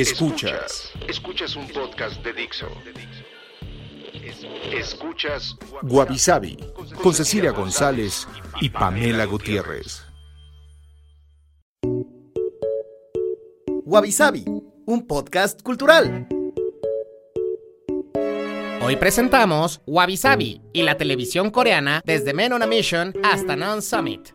Escuchas. Escuchas un podcast de Dixo. Escuchas Guavi Sabi con Cecilia González y Pamela Gutiérrez. Wabi Sabi, un podcast cultural. Hoy presentamos Wabi Sabi y la televisión coreana desde Men on a Mission hasta Non Summit.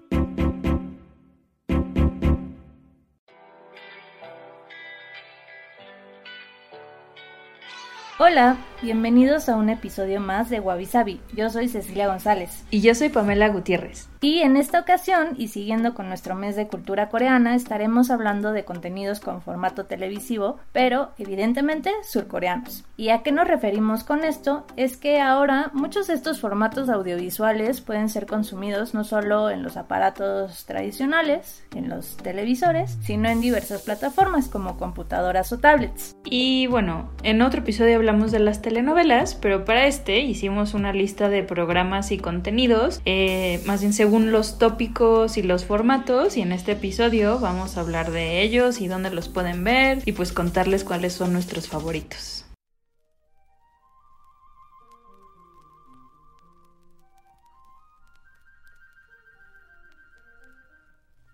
Hola, bienvenidos a un episodio más de Wabi Sabi. Yo soy Cecilia González. Y yo soy Pamela Gutiérrez. Y en esta ocasión, y siguiendo con nuestro mes de cultura coreana, estaremos hablando de contenidos con formato televisivo, pero evidentemente surcoreanos. ¿Y a qué nos referimos con esto? Es que ahora muchos de estos formatos audiovisuales pueden ser consumidos no solo en los aparatos tradicionales, en los televisores, sino en diversas plataformas como computadoras o tablets. Y bueno, en otro episodio hablamos de las telenovelas, pero para este hicimos una lista de programas y contenidos, eh, más bien según los tópicos y los formatos, y en este episodio vamos a hablar de ellos y dónde los pueden ver y pues contarles cuáles son nuestros favoritos.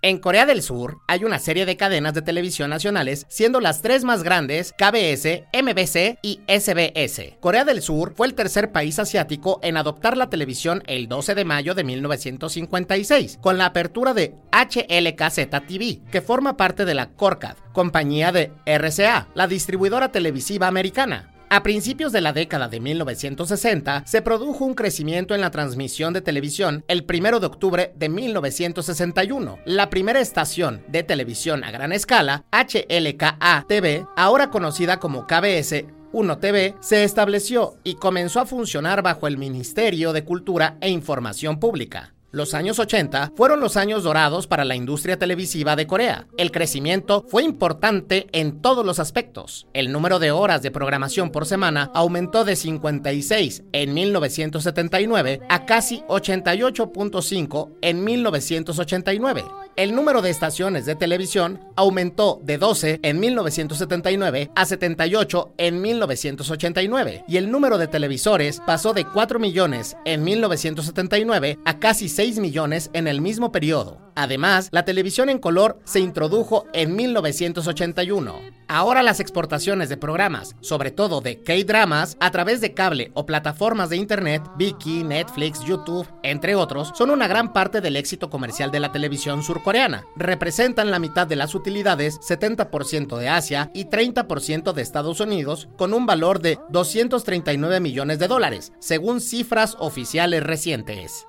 En Corea del Sur hay una serie de cadenas de televisión nacionales, siendo las tres más grandes KBS, MBC y SBS. Corea del Sur fue el tercer país asiático en adoptar la televisión el 12 de mayo de 1956, con la apertura de HLKZ TV, que forma parte de la Corcad, compañía de RCA, la distribuidora televisiva americana. A principios de la década de 1960 se produjo un crecimiento en la transmisión de televisión el 1 de octubre de 1961. La primera estación de televisión a gran escala, HLKA TV, ahora conocida como KBS, 1 TV se estableció y comenzó a funcionar bajo el Ministerio de Cultura e Información Pública. Los años 80 fueron los años dorados para la industria televisiva de Corea. El crecimiento fue importante en todos los aspectos. El número de horas de programación por semana aumentó de 56 en 1979 a casi 88.5 en 1989. El número de estaciones de televisión aumentó de 12 en 1979 a 78 en 1989 y el número de televisores pasó de 4 millones en 1979 a casi 6 millones en el mismo periodo. Además, la televisión en color se introdujo en 1981. Ahora las exportaciones de programas, sobre todo de K-dramas, a través de cable o plataformas de internet, Viki, Netflix, YouTube, entre otros, son una gran parte del éxito comercial de la televisión surcoreana. Representan la mitad de las utilidades, 70% de Asia y 30% de Estados Unidos, con un valor de 239 millones de dólares, según cifras oficiales recientes.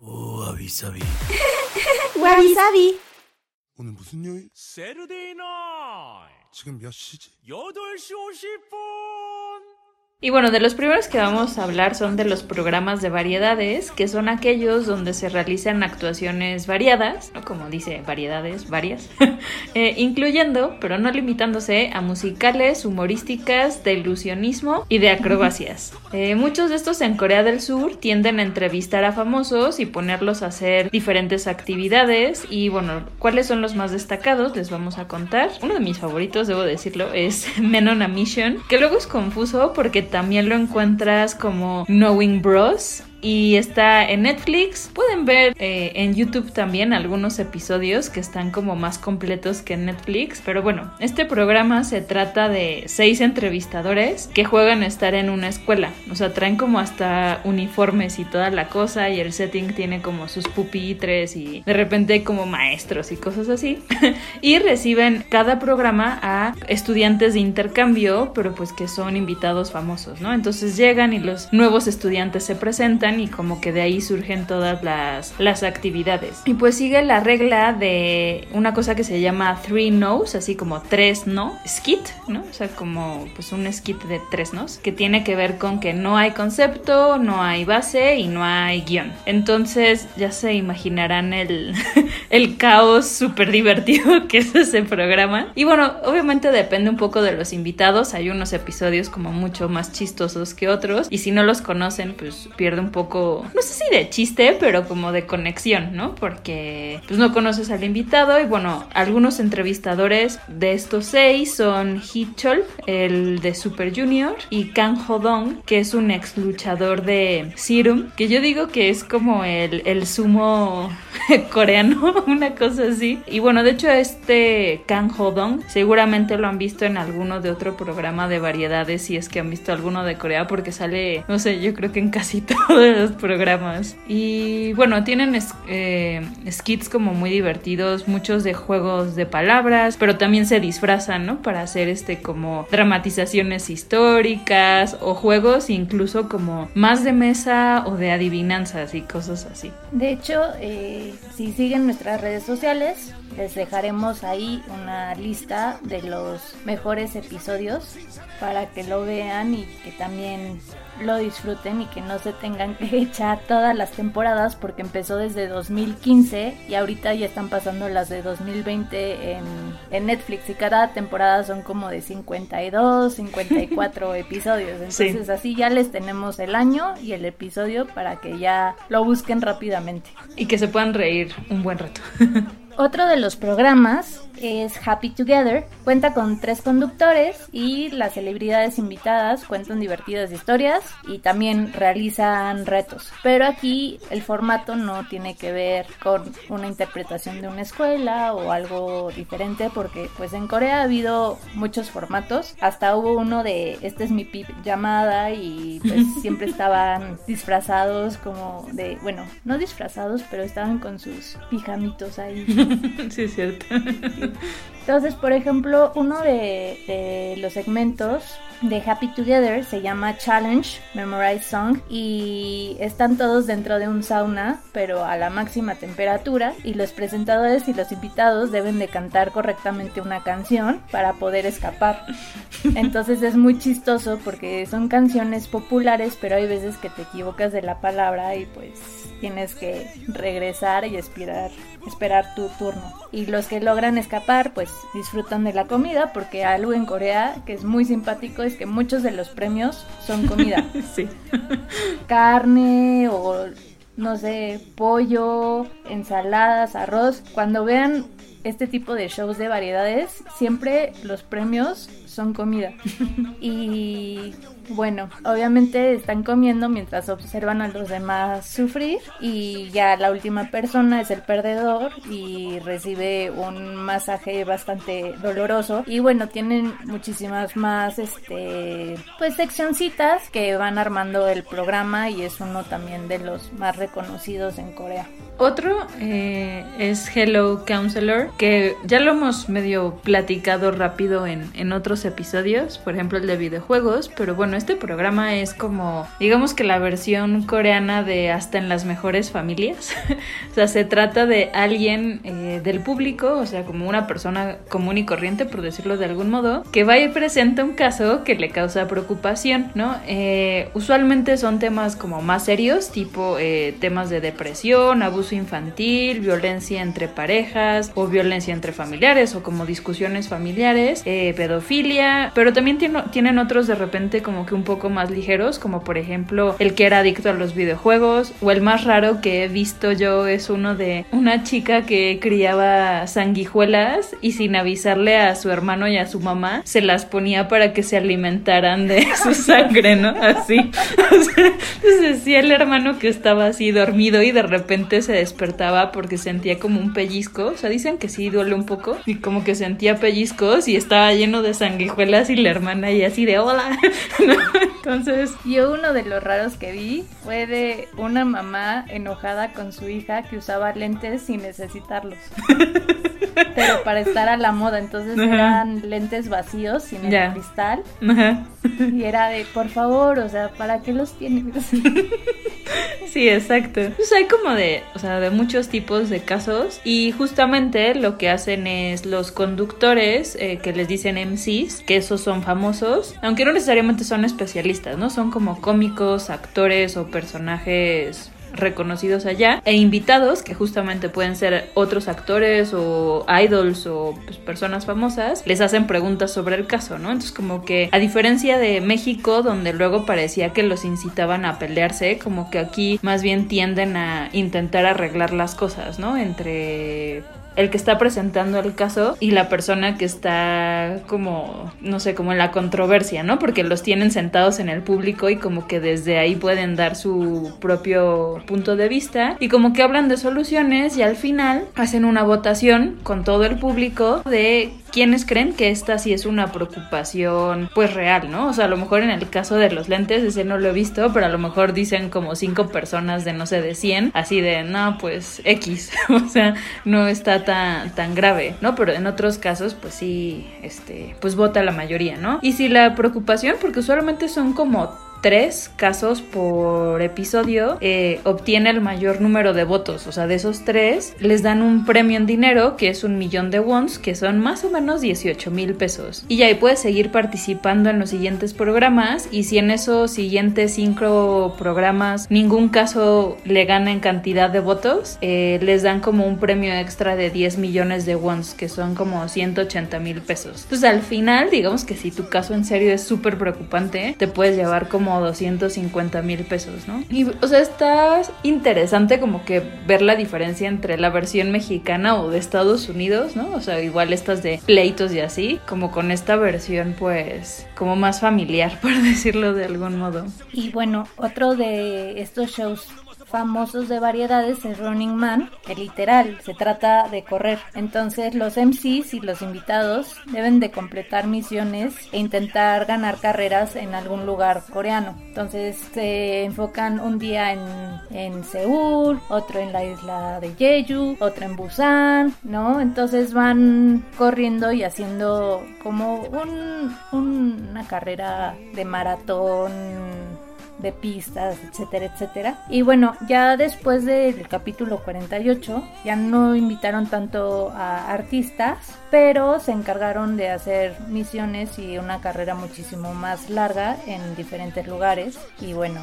와비 사비 Wabi Sabi. 오늘 무슨 요일? 세르데이 나이 지금 몇 시지? 8시 50분 Y bueno, de los primeros que vamos a hablar son de los programas de variedades, que son aquellos donde se realizan actuaciones variadas, ¿no? como dice, variedades, varias, eh, incluyendo, pero no limitándose, a musicales, humorísticas, de ilusionismo y de acrobacias. Eh, muchos de estos en Corea del Sur tienden a entrevistar a famosos y ponerlos a hacer diferentes actividades y bueno, ¿cuáles son los más destacados? Les vamos a contar. Uno de mis favoritos, debo decirlo, es Men on a Mission, que luego es confuso porque también lo encuentras como Knowing Bros. Y está en Netflix. Pueden ver eh, en YouTube también algunos episodios que están como más completos que en Netflix. Pero bueno, este programa se trata de seis entrevistadores que juegan a estar en una escuela. O sea, traen como hasta uniformes y toda la cosa. Y el setting tiene como sus pupitres y de repente como maestros y cosas así. y reciben cada programa a estudiantes de intercambio, pero pues que son invitados famosos, ¿no? Entonces llegan y los nuevos estudiantes se presentan y como que de ahí surgen todas las, las actividades. Y pues sigue la regla de una cosa que se llama three no's, así como tres no, skit, ¿no? O sea, como pues un skit de tres no's, que tiene que ver con que no hay concepto, no hay base y no hay guion. Entonces ya se imaginarán el, el caos súper divertido que es ese programa. Y bueno, obviamente depende un poco de los invitados, hay unos episodios como mucho más chistosos que otros y si no los conocen pues pierde un poco, no sé si de chiste, pero como de conexión, ¿no? Porque pues no conoces al invitado y bueno, algunos entrevistadores de estos seis son Hichol, el de Super Junior, y Kang Hodong, que es un ex luchador de Serum, que yo digo que es como el, el sumo coreano, una cosa así. Y bueno, de hecho este Kang Hodong seguramente lo han visto en alguno de otro programa de variedades si es que han visto alguno de Corea porque sale, no sé, yo creo que en casi los programas. Y bueno, tienen eh, skits como muy divertidos, muchos de juegos de palabras, pero también se disfrazan, ¿no? Para hacer este como dramatizaciones históricas o juegos incluso como más de mesa o de adivinanzas y cosas así. De hecho, eh, si siguen nuestras redes sociales, les dejaremos ahí una lista de los mejores episodios para que lo vean y que también lo disfruten y que no se tengan que echar todas las temporadas porque empezó desde 2015 y ahorita ya están pasando las de 2020 en, en Netflix y cada temporada son como de 52, 54 episodios. Entonces así ya les tenemos el año y el episodio para que ya lo busquen rápidamente. Y que se puedan reír un buen rato. Otro de los programas es Happy Together. Cuenta con tres conductores y las celebridades invitadas cuentan divertidas historias y también realizan retos. Pero aquí el formato no tiene que ver con una interpretación de una escuela o algo diferente porque pues en Corea ha habido muchos formatos. Hasta hubo uno de este es mi pip llamada y pues siempre estaban disfrazados como de, bueno, no disfrazados, pero estaban con sus pijamitos ahí. sí, es cierto. Entonces, por ejemplo, uno de, los segmentos de Happy Together se llama Challenge Memorize Song y están todos dentro de un sauna pero a la máxima temperatura y los presentadores y los invitados deben de cantar correctamente una canción para poder escapar. Entonces es muy chistoso porque son canciones populares pero hay veces que te equivocas de la palabra y pues tienes que regresar y esperar, esperar tu turno. Y los que logran escapar pues disfrutan de la comida porque algo en Corea que es muy simpático es que muchos de los premios son comida. sí. Carne o no sé, pollo, ensaladas, arroz. Cuando vean este tipo de shows de variedades, siempre los premios son comida. y bueno, obviamente están comiendo mientras observan a los demás sufrir y ya la última persona es el perdedor y recibe un masaje bastante doloroso y bueno, tienen muchísimas más este pues seccioncitas que van armando el programa y es uno también de los más reconocidos en Corea. Otro eh, es Hello Counselor, que ya lo hemos medio platicado rápido en, en otros episodios, por ejemplo el de videojuegos, pero bueno, este programa es como, digamos que la versión coreana de Hasta en las mejores familias. o sea, se trata de alguien eh, del público, o sea, como una persona común y corriente, por decirlo de algún modo, que va y presenta un caso que le causa preocupación, ¿no? Eh, usualmente son temas como más serios, tipo temas de depresión, abuso infantil, violencia entre parejas o violencia entre familiares o como discusiones familiares, eh, pedofilia, pero también tienen otros de repente como que un poco más ligeros, como por ejemplo el que era adicto a los videojuegos o el más raro que he visto yo es uno de una chica que criaba sanguijuelas y sin avisarle a su hermano y a su mamá se las ponía para que se alimentaran de su sangre, ¿no? Así. entonces decía el hermano que estaba así dormido y de repente se despertaba porque sentía como un pellizco. O sea, dicen que sí duele un poco. Y como que sentía pellizcos y estaba lleno de sanguijuelas y la hermana y así de hola. Entonces. Yo uno de los raros que vi fue de una mamá enojada con su hija que usaba lentes sin necesitarlos. Pero para estar a la moda. Entonces eran lentes vacíos sin el cristal. Y era de, por favor, o sea, ¿para qué los tienes? Sí, exacto. Pues hay como de, o sea, de muchos tipos de casos y justamente lo que hacen es los conductores eh, que les dicen MCs, que esos son famosos, aunque no necesariamente son especialistas, ¿no? Son como cómicos, actores o personajes reconocidos allá e invitados que justamente pueden ser otros actores o idols o pues, personas famosas les hacen preguntas sobre el caso, ¿no? Entonces como que a diferencia de México donde luego parecía que los incitaban a pelearse, como que aquí más bien tienden a intentar arreglar las cosas, ¿no? Entre el que está presentando el caso y la persona que está como, no sé, como en la controversia, ¿no? Porque los tienen sentados en el público y como que desde ahí pueden dar su propio punto de vista y como que hablan de soluciones y al final hacen una votación con todo el público de quienes creen que esta sí es una preocupación pues real, ¿no? O sea, a lo mejor en el caso de los lentes, ese no lo he visto, pero a lo mejor dicen como cinco personas de no sé, de 100, así de, no, pues X, o sea, no está tan, tan grave, ¿no? Pero en otros casos, pues sí, este, pues vota la mayoría, ¿no? Y si la preocupación, porque usualmente son como tres casos por episodio eh, obtiene el mayor número de votos. O sea, de esos tres les dan un premio en dinero que es un millón de wons, que son más o menos 18 mil pesos. Y ahí puedes seguir participando en los siguientes programas. Y si en esos siguientes cinco programas ningún caso le gana en cantidad de votos, eh, les dan como un premio extra de 10 millones de wons, que son como 180 mil pesos. Entonces al final, digamos que si tu caso en serio es súper preocupante, te puedes llevar como 250 mil pesos, ¿no? Y, o sea, está interesante como que ver la diferencia entre la versión mexicana o de Estados Unidos, ¿no? O sea, igual estas de pleitos y así, como con esta versión, pues, como más familiar, por decirlo de algún modo. Y bueno, otro de estos shows famosos de variedades es Running Man, que literal se trata de correr. Entonces los MCs y los invitados deben de completar misiones e intentar ganar carreras en algún lugar coreano. Entonces se enfocan un día en, en Seúl, otro en la isla de Jeju, otro en Busan, ¿no? Entonces van corriendo y haciendo como un, una carrera de maratón de pistas, etcétera, etcétera. Y bueno, ya después del capítulo 48 ya no invitaron tanto a artistas, pero se encargaron de hacer misiones y una carrera muchísimo más larga en diferentes lugares. Y bueno,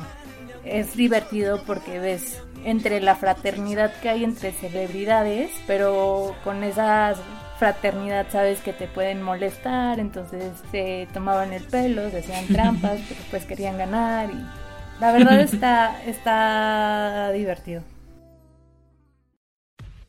es divertido porque ves entre la fraternidad que hay entre celebridades, pero con esa fraternidad sabes que te pueden molestar, entonces se tomaban el pelo, se hacían trampas, pero pues querían ganar y la verdad está, está divertido.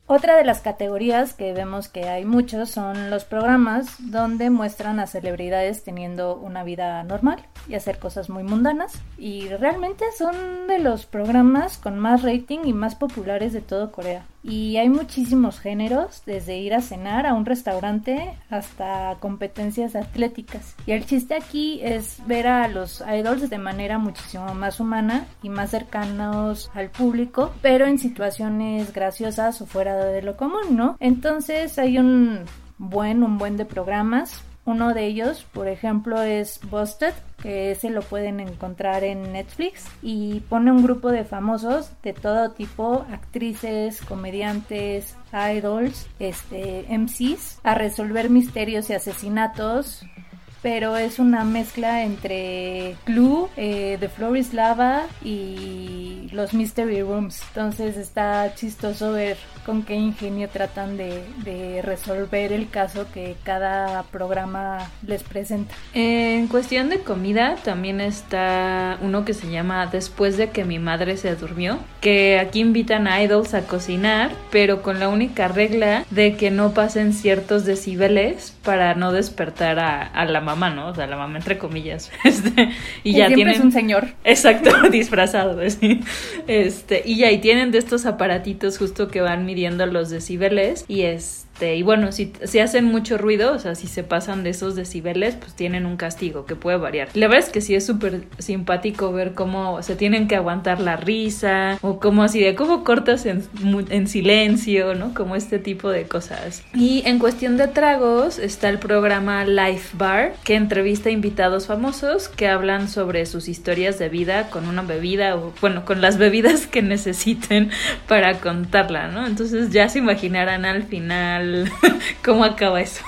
Otra de las categorías que vemos que hay muchos son los programas donde muestran a celebridades teniendo una vida normal y hacer cosas muy mundanas. Y realmente son de los programas con más rating y más populares de todo Corea y hay muchísimos géneros, desde ir a cenar a un restaurante hasta competencias atléticas. Y el chiste aquí es ver a los idols de manera muchísimo más humana y más cercanos al público, pero en situaciones graciosas o fuera de lo común, ¿no? Entonces hay un buen, un buen de programas uno de ellos, por ejemplo, es Busted, que ese lo pueden encontrar en Netflix y pone un grupo de famosos de todo tipo, actrices, comediantes, idols, este, MCs, a resolver misterios y asesinatos pero es una mezcla entre Clue, eh, The Floor is Lava y los Mystery Rooms. Entonces está chistoso ver con qué ingenio tratan de, resolver el caso que cada programa les presenta. En cuestión de comida también está uno que se llama Después de que mi madre se durmió, que aquí invitan a idols a cocinar, pero con la única regla de que no pasen ciertos decibeles para no despertar a, a la mamá, ¿no? O sea, la mamá entre comillas. Este, y ya tienen... es un señor. Exacto, disfrazado, Este, y ya, y tienen de estos aparatitos justo que van midiendo los decibeles y es este, y bueno, si, si hacen mucho ruido, o sea, si se pasan de esos decibeles, pues tienen un castigo que puede variar. La verdad es que sí es súper simpático ver cómo se tienen que aguantar la risa, o como así de cómo cortas en, en silencio, ¿no? Como este tipo de cosas. Y en cuestión de tragos está el programa Life Bar, que entrevista invitados famosos que hablan sobre sus historias de vida con una bebida o, bueno, con las bebidas que necesiten para contarla, ¿no? Entonces ya se imaginarán al final cómo acaba eso.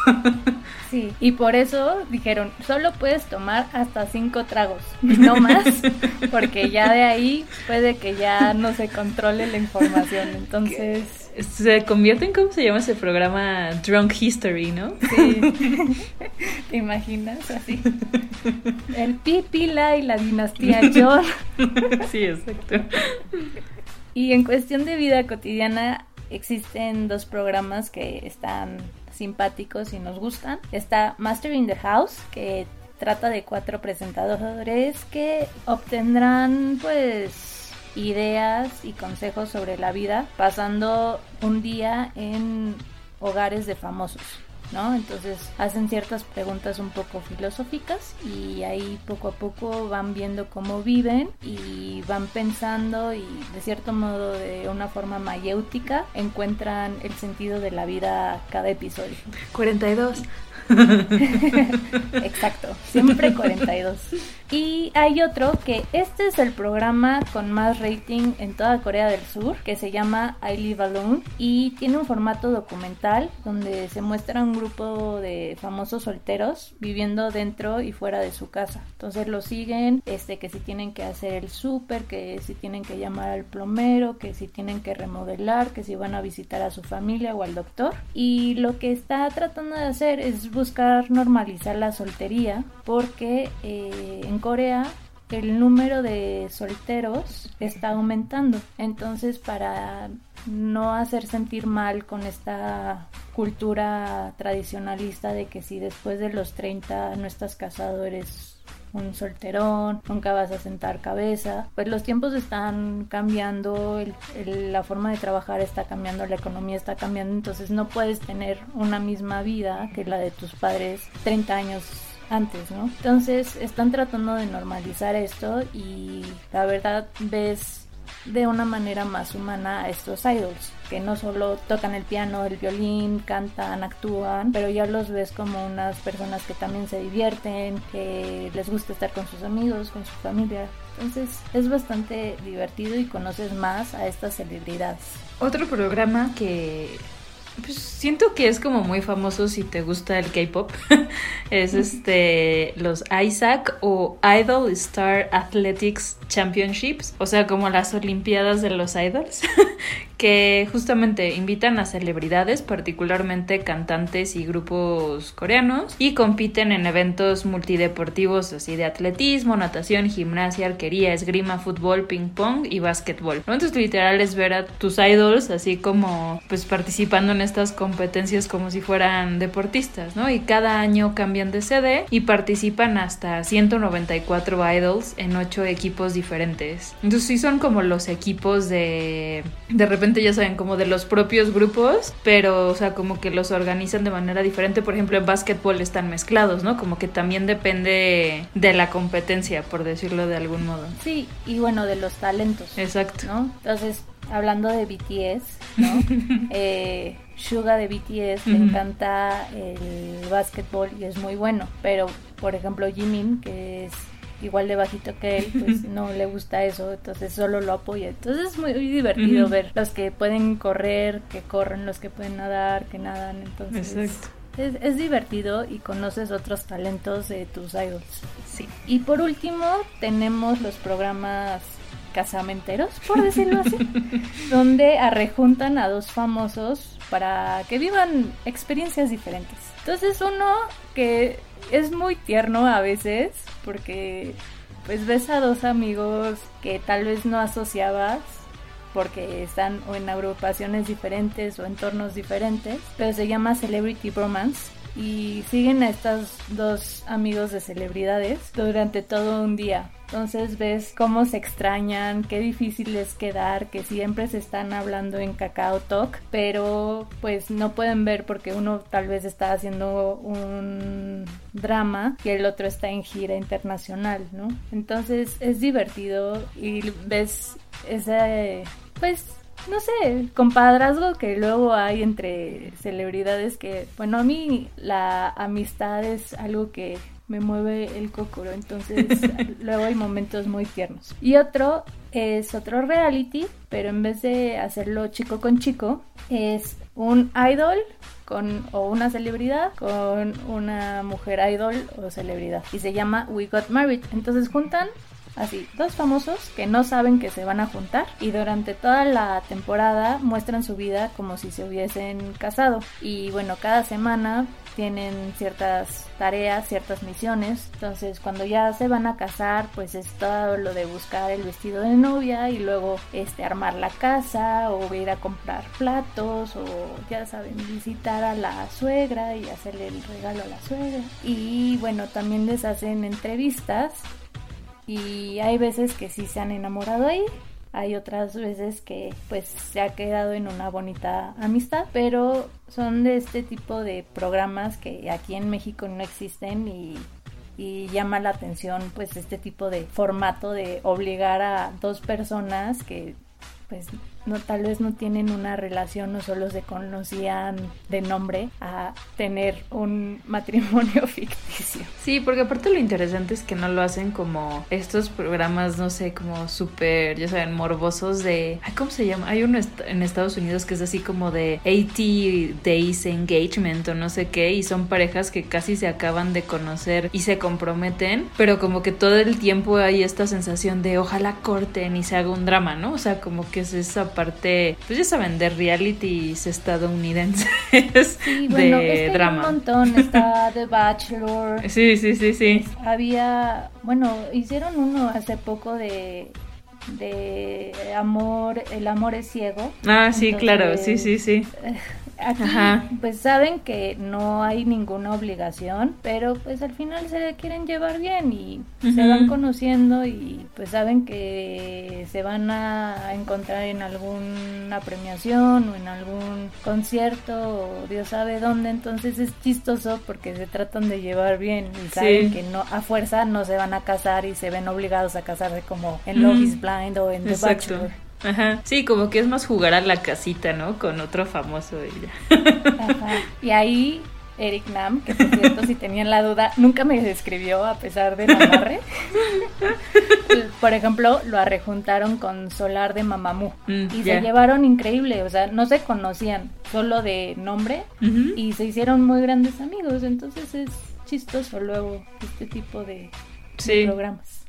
Sí, y por eso dijeron, solo puedes tomar hasta cinco tragos, no más, porque ya de ahí puede que ya no se controle la información. Entonces... Se convierte en, ¿cómo se llama ese programa? Drunk History, ¿no? Sí. ¿Te imaginas así? El Pipila y la dinastía John. sí, exacto. Y en cuestión de vida cotidiana, existen dos programas que están simpáticos y nos gustan. Está Master in the House, que trata de cuatro presentadores que obtendrán pues ideas y consejos sobre la vida pasando un día en hogares de famosos. ¿No? Entonces hacen ciertas preguntas un poco filosóficas y ahí poco a poco van viendo cómo viven y van pensando y de cierto modo de una forma mayéutica encuentran el sentido de la vida cada episodio. 42. Exacto, siempre 42. Y hay otro que este es el programa con más rating en toda Corea del Sur, que se llama I Live Alone y tiene un formato documental donde se muestra un grupo de famosos solteros viviendo dentro y fuera de su casa. Entonces lo siguen, este que si tienen que hacer el súper, que si tienen que llamar al plomero, que si tienen que remodelar, que si van a visitar a su familia o al doctor. Y lo que está tratando de hacer es buscar normalizar la soltería porque eh, en Corea el número de solteros está aumentando. Entonces, para no hacer sentir mal con esta cultura tradicionalista de que si después de los 30 no estás casado eres un solterón, nunca vas a sentar cabeza. Pues los tiempos están cambiando, la forma de trabajar está cambiando, la economía está cambiando, entonces no puedes tener una misma vida que la de tus padres 30 años antes, ¿no? Entonces están tratando de normalizar esto y la verdad ves de una manera más humana a estos idols, que no solo tocan el piano, el violín, cantan, actúan, pero ya los ves como unas personas que también se divierten, que les gusta estar con sus amigos, con su familia. Entonces es bastante divertido y conoces más a estas celebridades. Otro programa que pues siento que es como muy famoso si te gusta el K-pop. es este los Isaac o Idol Star Athletics Championships, o sea, como las Olimpiadas de los Idols, que justamente invitan a celebridades, particularmente cantantes y grupos coreanos, y compiten en eventos multideportivos así de atletismo, natación, gimnasia, arquería, esgrima, fútbol, ping pong y básquetbol. Entonces literal es ver a tus idols así como pues participando en estas competencias como si fueran deportistas, ¿no? Y cada año cambian de sede y participan hasta 194 idols en 8 equipos diferentes. Entonces sí son como los equipos de de repente ya saben como de los propios grupos, pero o sea, como que los organizan de manera diferente. Por ejemplo, en básquetbol están mezclados, ¿no? Como que también depende de la competencia, por decirlo de algún modo. Sí, y bueno, de los talentos. Exacto. ¿no? Entonces, hablando de BTS, ¿no? eh, Suga de BTS le encanta el básquetbol y es muy bueno, pero por ejemplo Jimin, que es igual de bajito que él, pues no le gusta eso, entonces solo lo apoya. Entonces es muy, divertido ver los que pueden correr, que corren, los que pueden nadar, que nadan, entonces... Es, es, divertido y conoces otros talentos de tus idols. Sí. Y por último tenemos los programas casamenteros, por decirlo así, donde arrejuntan a dos famosos para que vivan experiencias diferentes. Entonces uno que es muy tierno a veces porque pues ves a dos amigos que tal vez no asociabas porque están o en agrupaciones diferentes o entornos diferentes, pero se llama Celebrity Bromance y siguen a estos dos amigos de celebridades durante todo un día. Entonces ves cómo se extrañan, qué difícil es quedar, que siempre se están hablando en Cacao Talk, pero pues no pueden ver porque uno tal vez está haciendo un drama y el otro está en gira internacional, ¿no? Entonces es divertido y ves ese, pues no sé, compadrazgo que luego hay entre celebridades que, bueno, a mí la amistad es algo que me mueve el cocoro, entonces luego hay momentos muy tiernos. Y otro es otro reality, pero en vez de hacerlo chico con chico, es un idol con o una celebridad con una mujer idol o celebridad y se llama We Got Married. Entonces juntan así dos famosos que no saben que se van a juntar y durante toda la temporada muestran su vida como si se hubiesen casado y bueno cada semana tienen ciertas tareas, ciertas misiones. Entonces, cuando ya se van a casar, pues es todo lo de buscar el vestido de novia y luego este armar la casa o ir a comprar platos o ya saben, visitar a la suegra y hacerle el regalo a la suegra. Y bueno, también les hacen entrevistas y hay veces que sí se han enamorado ahí hay otras veces que pues se ha quedado en una bonita amistad, pero son de este tipo de programas que aquí en México no existen y, y llama la atención pues este tipo de formato de obligar a dos personas que pues no tal vez no tienen una relación o solo se conocían de nombre a tener un matrimonio ficticio. Sí, porque aparte lo interesante es que no lo hacen como estos programas, no sé, como súper, ya saben, morbosos de, ¿cómo se llama? Hay uno en Estados Unidos que es así como de 80 Days Engagement o no sé qué y son parejas que casi se acaban de conocer y se comprometen, pero como que todo el tiempo hay esta sensación de ojalá corten y se haga un drama, ¿no? O sea, como que es esa parte, pues ya saben, de realities estadounidenses sí, bueno, de es que drama. Hay un montón, está The Bachelor. Sí, sí, sí, sí. Había, bueno, hicieron uno hace poco de de amor, el amor es ciego. Ah, sí, claro, sí, sí, sí. Aquí Ajá. pues saben que no hay ninguna obligación, pero pues al final se quieren llevar bien y se van conociendo y pues saben que se van a encontrar en alguna premiación o en algún concierto o Dios sabe dónde, entonces es chistoso porque se tratan de llevar bien y saben Sí. que no a fuerza no se van a casar y se ven obligados a casarse como en. Love is Blind o en The Exacto. Bachelor. Ajá. Sí, como que es más jugar a la casita, ¿no? Con otro famoso ya. Ajá. Y ahí Eric Nam, que por cierto, si tenían la duda, nunca me describió a pesar del amarre. por ejemplo, lo arrejuntaron con Solar de Mamamoo. Mm, y se llevaron increíble, o sea, no se conocían, solo de nombre. Y se hicieron muy grandes amigos. Entonces es chistoso luego este tipo de, de Sí. programas.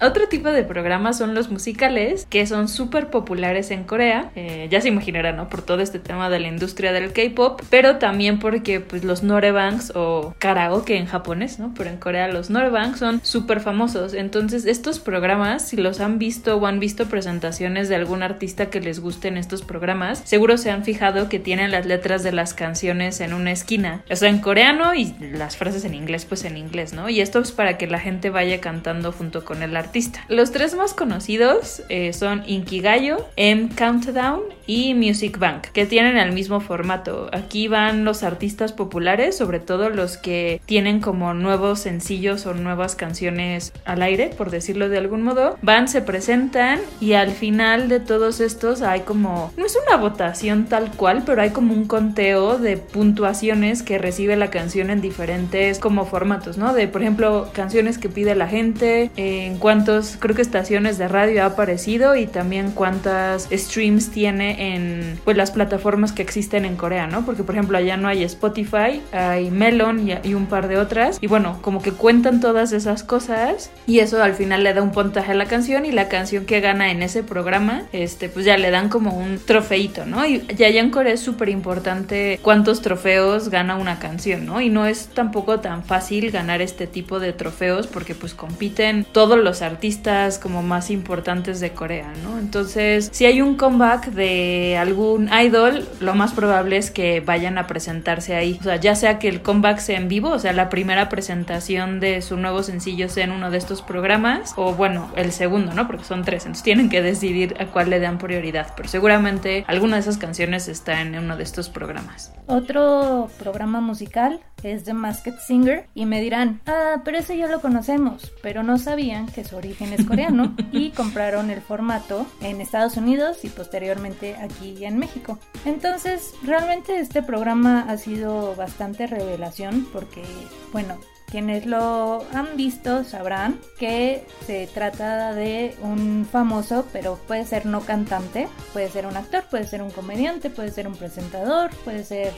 Otro tipo de programas son los musicales, que son súper populares en Corea. Eh, ya se imaginarán, ¿no? Por todo este tema de la industria del K-pop, pero también porque pues, los norebangs o karaoke en japonés, ¿no? Pero en Corea los norebangs son súper famosos. Entonces, estos programas, si los han visto o han visto presentaciones de algún artista que les gusten estos programas, seguro se han fijado que tienen las letras de las canciones en una esquina. O sea, en coreano y las frases en inglés, pues en inglés, ¿no? Y esto es para que la gente vaya cantando junto con el artista. Los tres más conocidos eh, son Inkigayo, M Countdown y Music Bank, que tienen el mismo formato. Aquí van los artistas populares, sobre todo los que tienen como nuevos sencillos o nuevas canciones al aire, por decirlo de algún modo. Van, se presentan y al final de todos estos hay como, no es una votación tal cual, pero hay como un conteo de puntuaciones que recibe la canción en diferentes como formatos, ¿no? De, por ejemplo, canciones que pide la gente, en cuántos, creo que estaciones de radio ha aparecido y también cuántas streams tiene en pues las plataformas que existen en Corea, ¿no? Porque por ejemplo allá no hay Spotify, hay Melon y, y un par de otras y bueno, como que cuentan todas esas cosas y eso al final le da un puntaje a la canción y la canción que gana en ese programa, este pues ya le dan como un trofeito, ¿no? Y, y allá en Corea es súper importante cuántos trofeos gana una canción, ¿no? Y no es tampoco tan fácil ganar este tipo de trofeos porque pues compiten todos los artistas como más importantes de Corea, ¿no? Entonces, si hay un comeback de algún idol, lo más probable es que vayan a presentarse ahí. O sea, ya sea que el comeback sea en vivo, o sea, la primera presentación de su nuevo sencillo sea en uno de estos programas, o bueno, el segundo, ¿no? Porque son tres, entonces tienen que decidir a cuál le dan prioridad, pero seguramente alguna de esas canciones está en uno de estos programas. Otro programa musical es The Masked Singer y me dirán, ah, pero ese ya lo conocemos, pero no sabían que su origen es coreano y compraron el formato en Estados Unidos y posteriormente aquí en México. Entonces, realmente este programa ha sido bastante revelación porque, bueno, quienes lo han visto sabrán que se trata de un famoso, pero puede ser no cantante, puede ser un actor, puede ser un comediante, puede ser un presentador, puede ser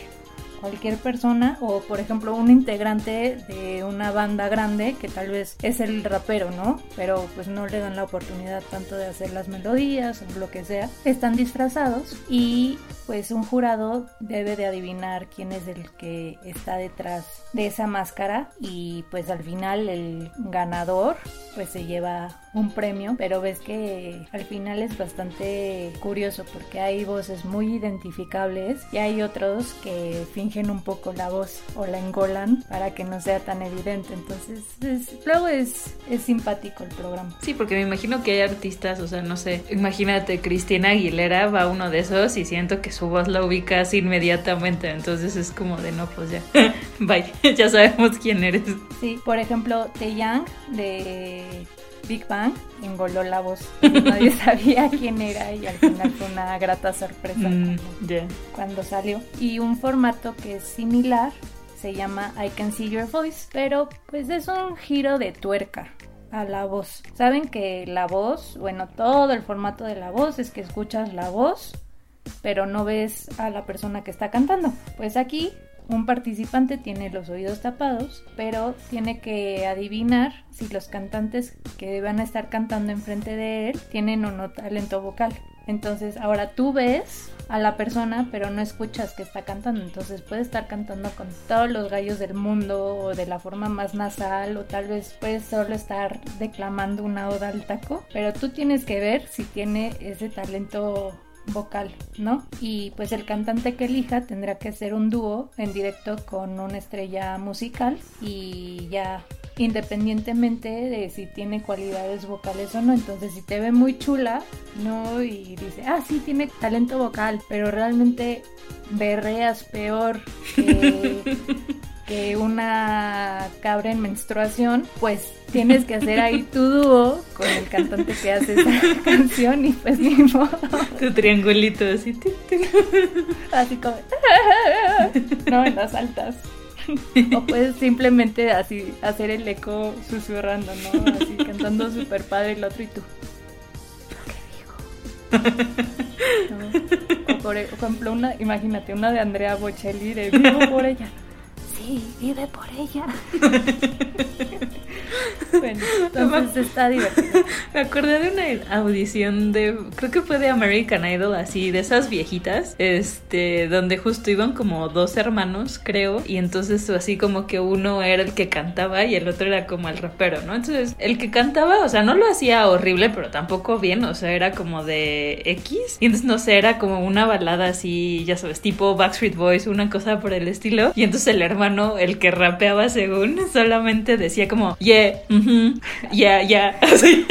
cualquier persona o por ejemplo un integrante de una banda grande que tal vez es el rapero, ¿no? Pero pues no le dan la oportunidad tanto de hacer las melodías o lo que sea. Están disfrazados y pues un jurado debe de adivinar quién es el que está detrás de esa máscara y pues al final el ganador pues se lleva un premio, pero ves que al final es bastante curioso porque hay voces muy identificables y hay otros que fingen un poco la voz o la engolan para que no sea tan evidente. Entonces, luego es, es simpático el programa. Sí, porque me imagino que hay artistas, o sea, no sé, imagínate Cristina Aguilera va uno de esos y siento que su voz la ubicas inmediatamente, entonces es como de no, pues ya, bye, ya sabemos quién eres. Sí, por ejemplo, Yang de Big Bang engoló la voz. Nadie sabía quién era y al final fue una grata sorpresa Mm, cuando salió. Y un formato que es similar se llama I Can See Your Voice, pero pues es un giro de tuerca a la voz. Saben que la voz, bueno, todo el formato de la voz es que escuchas la voz, pero no ves a la persona que está cantando. Pues aquí un participante tiene los oídos tapados, pero tiene que adivinar si los cantantes que van a estar cantando enfrente de él tienen o no talento vocal. Entonces, ahora tú ves a la persona, pero no escuchas que está cantando. Entonces, puede estar cantando con todos los gallos del mundo o de la forma más nasal, o tal vez puede solo estar declamando una oda al taco, pero tú tienes que ver si tiene ese talento vocal, ¿no? Y pues el cantante que elija tendrá que hacer un dúo en directo con una estrella musical y ya independientemente de si tiene cualidades vocales o no. Entonces, si te ve muy chula, ¿no? Y dice, ah, sí, tiene talento vocal, pero realmente berreas peor que, que una cabra en menstruación, pues tienes que hacer ahí tu dúo con el cantante que hace esa canción y pues ni modo. Tu triangulito así. tic, tic. Así como, no, en las altas. O puedes simplemente así hacer el eco susurrando, ¿no? Así cantando súper padre el otro y tú. ¿Qué digo? No. O por ejemplo, una, imagínate una de Andrea Bocelli de Vivo por ella. Sí, vive por ella. bueno, entonces está divertido. Me acordé de una audición de, creo que fue de American Idol, así, de esas viejitas, este, donde justo iban como dos hermanos, creo, y entonces así como que uno era el que cantaba y el otro era como el rapero, ¿no? Entonces, el que cantaba, o sea, no lo hacía horrible, pero tampoco bien, o sea, era como de X, y entonces, no sé, era como una balada así, ya sabes, tipo Backstreet Boys, una cosa por el estilo, y entonces el hermano, el que rapeaba según, solamente decía como, yeah, mhm, yeah, yeah, así.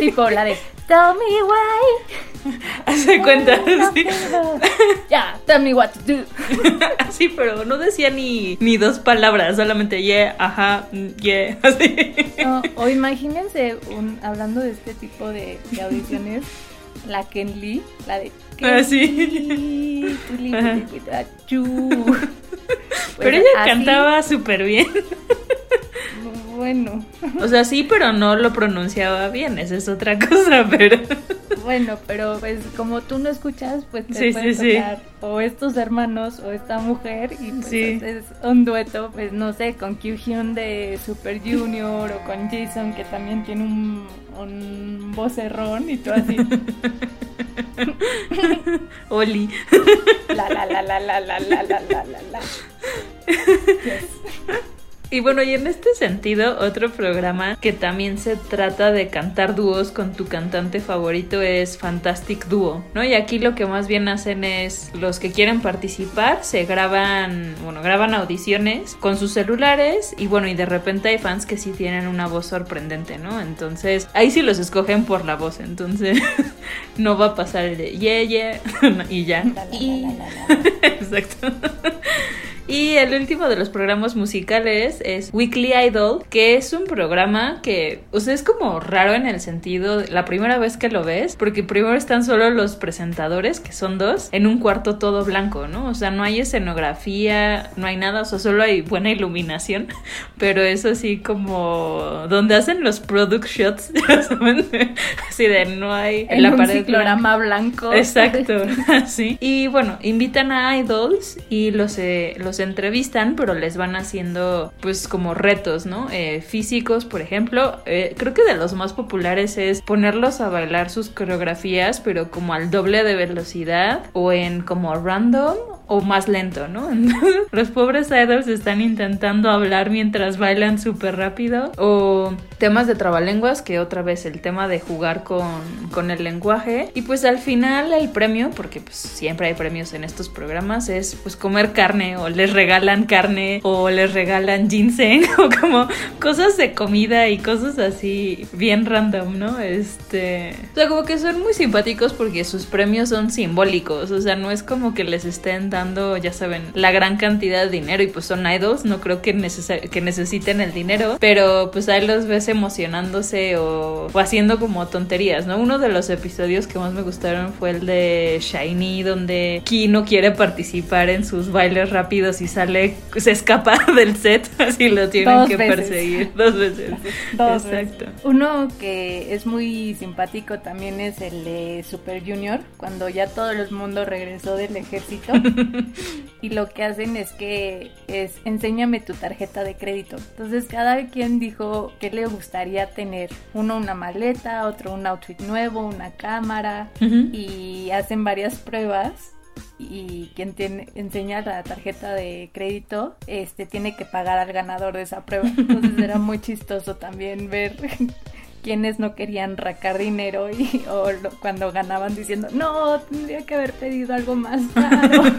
Tipo la de Tell me why. Hace cuenta, sí. Ya, tell me what to do. Así, pero no decía ni, ni dos palabras, solamente yeah, ajá, mm, yeah, así. No, o imagínense, un, hablando de este tipo de, de audiciones, la Ken Lee, la de Ken Ah. Pero Pues ella así, cantaba súper bien. Bueno, O sea, sí, pero no lo pronunciaba bien, esa es otra cosa, pero... bueno, pero pues como tú no escuchas, pues te Sí, pueden sí, sí. tocar o estos hermanos o esta mujer y pues Sí. es un dueto, pues no sé, con Kyuhyun de Super Junior o con Jason que también tiene un, un vocerrón y todo así. Oli. La la la la la la la la la la la. Yes. Y bueno, y en este sentido, otro programa que también se trata de cantar dúos con tu cantante favorito es Fantastic Duo, ¿no? Y aquí lo que más bien hacen es los que quieren participar se graban, bueno, graban audiciones con sus celulares y bueno, y de repente hay fans que sí tienen una voz sorprendente, ¿no? Entonces, ahí sí los escogen por la voz, entonces no va a pasar el de yeah, yeah y ya. La. Exacto. Y el último de los programas musicales es Weekly Idol, que es un programa que, o sea, es como raro en el sentido, la primera vez que lo ves, porque primero están solo los presentadores, que son dos, en un cuarto todo blanco, ¿no? O sea, no hay escenografía, no hay nada, o sea, solo hay buena iluminación, pero es así como donde hacen los product shots, así de no hay en, la pared un blanco. Exacto, sí. Y bueno, invitan a idols y los, eh, los entrevistan, pero les van haciendo pues como retos, ¿no? Eh, físicos, por ejemplo. Eh, creo que de los más populares es ponerlos a bailar sus coreografías, pero como al doble de velocidad o en como random o más lento, ¿no? Los pobres idols están intentando hablar mientras bailan súper rápido o temas de trabalenguas, que otra vez el tema de jugar con, con el lenguaje. Y pues al final el premio, porque pues siempre hay premios en estos programas, es pues comer carne o les regalan carne o les regalan ginseng o como cosas de comida y cosas así bien random, ¿no? Este... O sea, como que son muy simpáticos porque sus premios son simbólicos, o sea, no es como que les estén dando ya saben, la gran cantidad de dinero y pues son idols, no creo que, que necesiten el dinero, pero pues ahí los ves emocionándose o, haciendo como tonterías, ¿no? Uno de los episodios que más me gustaron fue el de Shiny, donde Ki no quiere participar en sus bailes rápidos y sale, se escapa del set, así lo tienen que perseguir dos veces. Dos Exacto. Uno que es muy simpático también es el de Super Junior, cuando ya todo el mundo regresó del ejército. y lo que hacen es que es enséñame tu tarjeta de crédito. Entonces cada quien dijo que le gustaría tener. Uno una maleta, otro un outfit nuevo, una cámara y hacen varias pruebas y quien tiene, enseña la tarjeta de crédito este tiene que pagar al ganador de esa prueba. Entonces era muy chistoso también ver quienes no querían racar dinero y o cuando ganaban diciendo no tendría que haber pedido algo más caro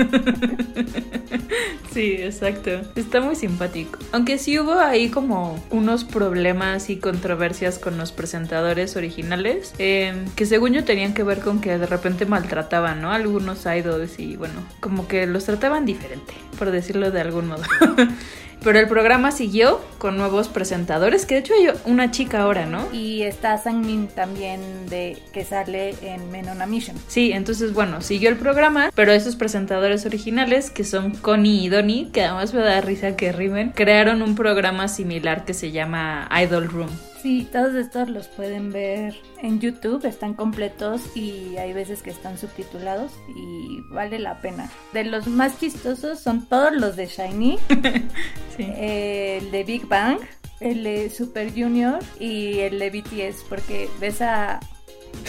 sí exacto. Está muy simpático. Aunque sí hubo ahí como unos problemas y controversias con los presentadores originales em, que según yo tenían que ver con que de repente maltrataban no algunos idols y bueno como que los trataban diferente por decirlo de algún modo Pero el programa siguió con nuevos presentadores, que de hecho hay una chica ahora, ¿no? Y está Sangmin también de que sale en Men on a Mission. Sí, entonces bueno, siguió el programa, pero esos presentadores originales, que son Connie y Donnie, que además me da risa que rimen, crearon un programa similar que se llama Idol Room. Sí, todos estos los pueden ver en YouTube, están completos y hay veces que están subtitulados y vale la pena. De los más chistosos son todos los de Shiny, el de Big Bang, el de Super Junior y el de BTS, porque ves a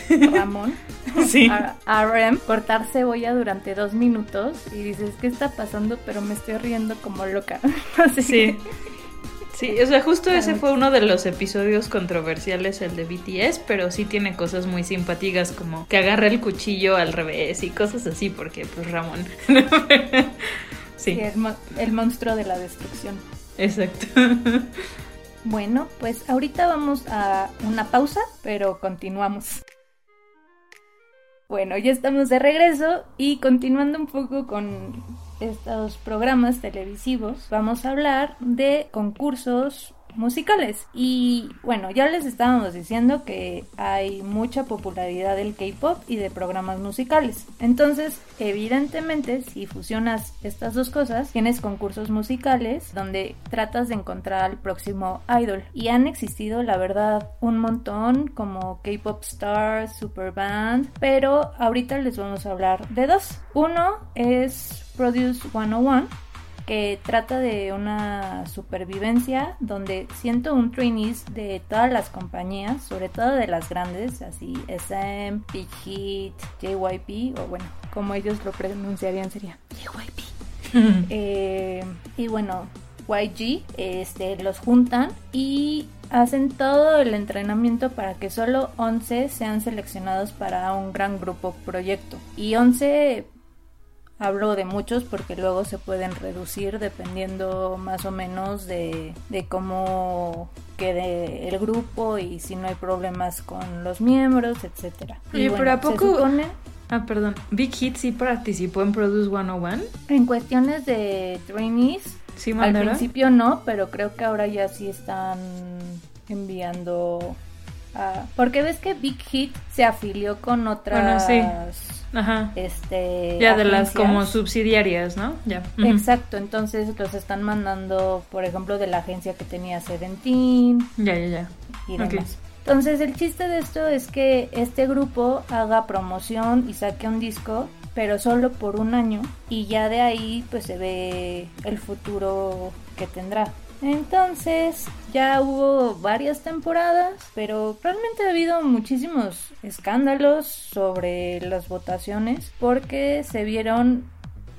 Ramón, sí. a, cortar cebolla durante dos minutos y dices, ¿qué está pasando? Pero me estoy riendo como loca. Sí. Sí, o sea, justo ese fue uno de los episodios controversiales, el de BTS, pero sí tiene cosas muy simpáticas como que agarra el cuchillo al revés y cosas así, porque pues Ramón. sí. el, monstruo de la destrucción. Exacto. Bueno, pues ahorita vamos a una pausa, pero continuamos. Bueno, ya estamos de regreso y continuando un poco con estos programas televisivos vamos a hablar de concursos musicales. Y bueno, ya les estábamos diciendo que hay mucha popularidad del K-pop y de programas musicales. Entonces, evidentemente, si fusionas estas dos cosas, tienes concursos musicales donde tratas de encontrar al próximo idol. Y han existido, la verdad, un montón como K-pop Stars, Super Band, pero ahorita les vamos a hablar de dos. Uno es Produce 101 que trata de una supervivencia donde siento un trainees de todas las compañías, sobre todo de las grandes, así SM, Big Hit, JYP, o bueno, como ellos lo pronunciarían sería JYP. Eh, y bueno, YG, este, los juntan y hacen todo el entrenamiento para que solo 11 sean seleccionados para un gran grupo proyecto. Y 11 Hablo de muchos porque luego se pueden reducir dependiendo más o menos de, cómo quede el grupo y si no hay problemas con los miembros, etcétera. y pero a poco... Ah, perdón. Big Hit sí participó en Produce 101. En cuestiones de trainees, Sí, al principio no, pero creo que ahora ya sí están enviando a... Porque ves que Big Hit se afilió con otras... Bueno, Ajá. Este, Ya de las como subsidiarias, ¿no? Ya. Exacto, entonces los están mandando, por ejemplo, de la agencia que tenía Seventeen Ya, ya, ya. y demás. Entonces el chiste de esto es que este grupo haga promoción y saque un disco, pero solo por un año y ya de ahí pues se ve el futuro que tendrá. Entonces ya hubo varias temporadas, pero realmente ha habido muchísimos escándalos sobre las votaciones porque se vieron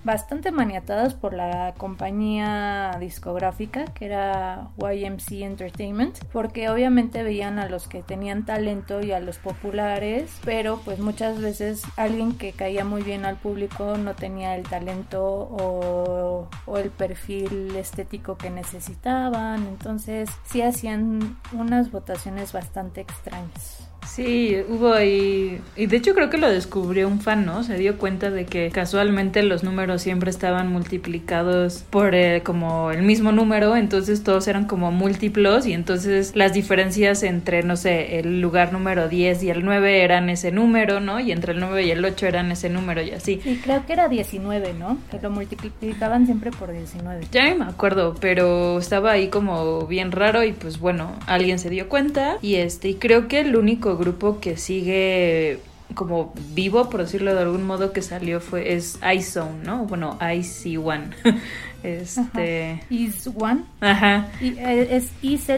bastante maniatadas por la compañía discográfica que era YMC Entertainment porque obviamente veían a los que tenían talento y a los populares pero pues muchas veces alguien que caía muy bien al público no tenía el talento o, el perfil estético que necesitaban. Entonces sí hacían unas votaciones bastante extrañas Sí, hubo ahí. Y de hecho, creo que lo descubrió un fan, ¿no? Se dio cuenta de que casualmente los números siempre estaban multiplicados por eh, como el mismo número, entonces todos eran como múltiplos, y entonces las diferencias entre, no sé, el lugar número 10 y el 9 eran ese número, ¿no? Y entre el 9 y el 8 eran ese número, y así. Sí, creo que era 19, ¿no? Que lo multiplicaban siempre por 19. Ya me acuerdo, pero estaba ahí como bien raro y pues bueno, alguien se dio cuenta y este y creo que el único grupo que sigue como vivo, por decirlo de algún modo, que salió fue es iZone, ¿no? Bueno, IC1. Este, Is One. ajá. Y, eh, es IZ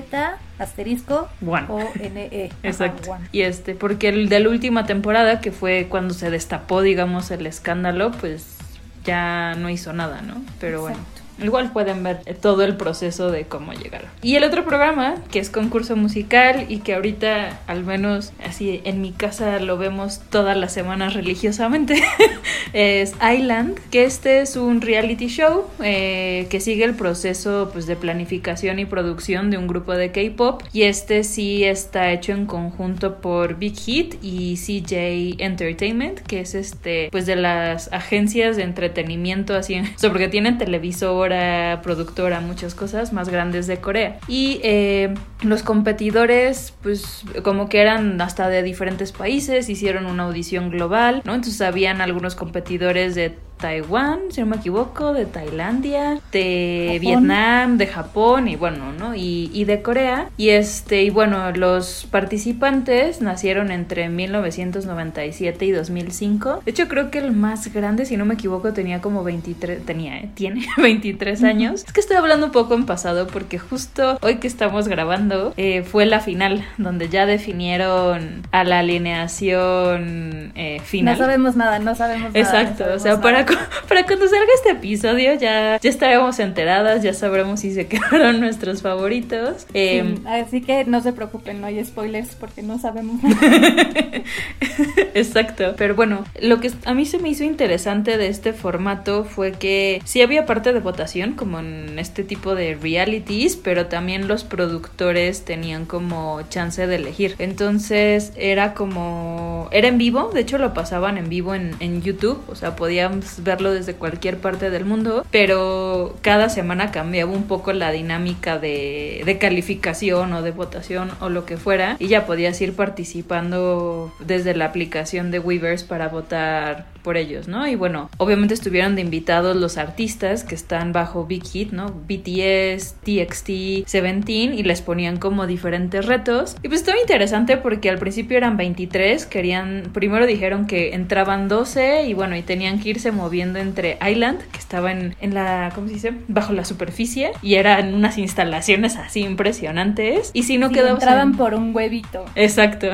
asterisco One. o NE. Ajá, Exacto. One. Y este, porque el de la última temporada, que fue cuando se destapó, digamos, el escándalo, pues ya no hizo nada, ¿no? Pero bueno. Igual pueden ver todo el proceso de cómo llegaron. Y el otro programa, que es concurso musical y que ahorita, al menos así en mi casa, lo vemos todas las semanas religiosamente, es Island, que este es un reality show eh, que sigue el proceso pues, de planificación y producción de un grupo de K-pop. Y este sí está hecho en conjunto por Big Hit y CJ Entertainment, que es este, pues de las agencias de entretenimiento, así, o sea, porque tienen productora, muchas cosas más grandes de Corea. Y eh, los competidores, pues como que eran hasta de diferentes países, hicieron una audición global, ¿no? Entonces habían algunos competidores de Taiwán, si no me equivoco, de Tailandia, de Japón. Vietnam, de Japón y bueno, ¿no? Y, y de Corea. Y este, y bueno, los participantes nacieron entre 1997 y 2005. De hecho, creo que el más grande, si no me equivoco, tenía como 23, tenía, ¿eh? Tiene 23 años. Es que estoy hablando un poco en pasado porque justo hoy que estamos grabando eh, fue la final, donde ya definieron a la alineación eh, final. No sabemos nada, no sabemos nada. Exacto, no o sea, para. Cu- para cuando salga este episodio ya, ya estaremos enteradas, ya sabremos si se quedaron nuestros favoritos. Eh, Sí, así que no se preocupen, no hay spoilers porque no sabemos. Exacto, pero bueno, lo que a mí se me hizo interesante de este formato fue que sí había parte de votación como en este tipo de realities, pero también los productores tenían como chance de elegir. Entonces era como, era en vivo, de hecho lo pasaban en vivo en, en YouTube, o sea, podíamos verlo desde cualquier parte del mundo, pero cada semana cambiaba un poco la dinámica de, calificación o de votación o lo que fuera, y ya podías ir participando desde la aplicación de Weavers para votar por ellos, ¿no? Y bueno, obviamente estuvieron de invitados los artistas que están bajo Big Hit, ¿no? BTS, TXT, Seventeen y les ponían como diferentes retos. Y pues estaba interesante porque al principio eran 23, querían, primero dijeron que entraban 12 y bueno, y tenían que irse moviendo entre Island, que estaba en, en la, ¿cómo se dice? Bajo la superficie y eran unas instalaciones así impresionantes. Y si no Sí, quedabas entraban en- por un huevito, Exacto.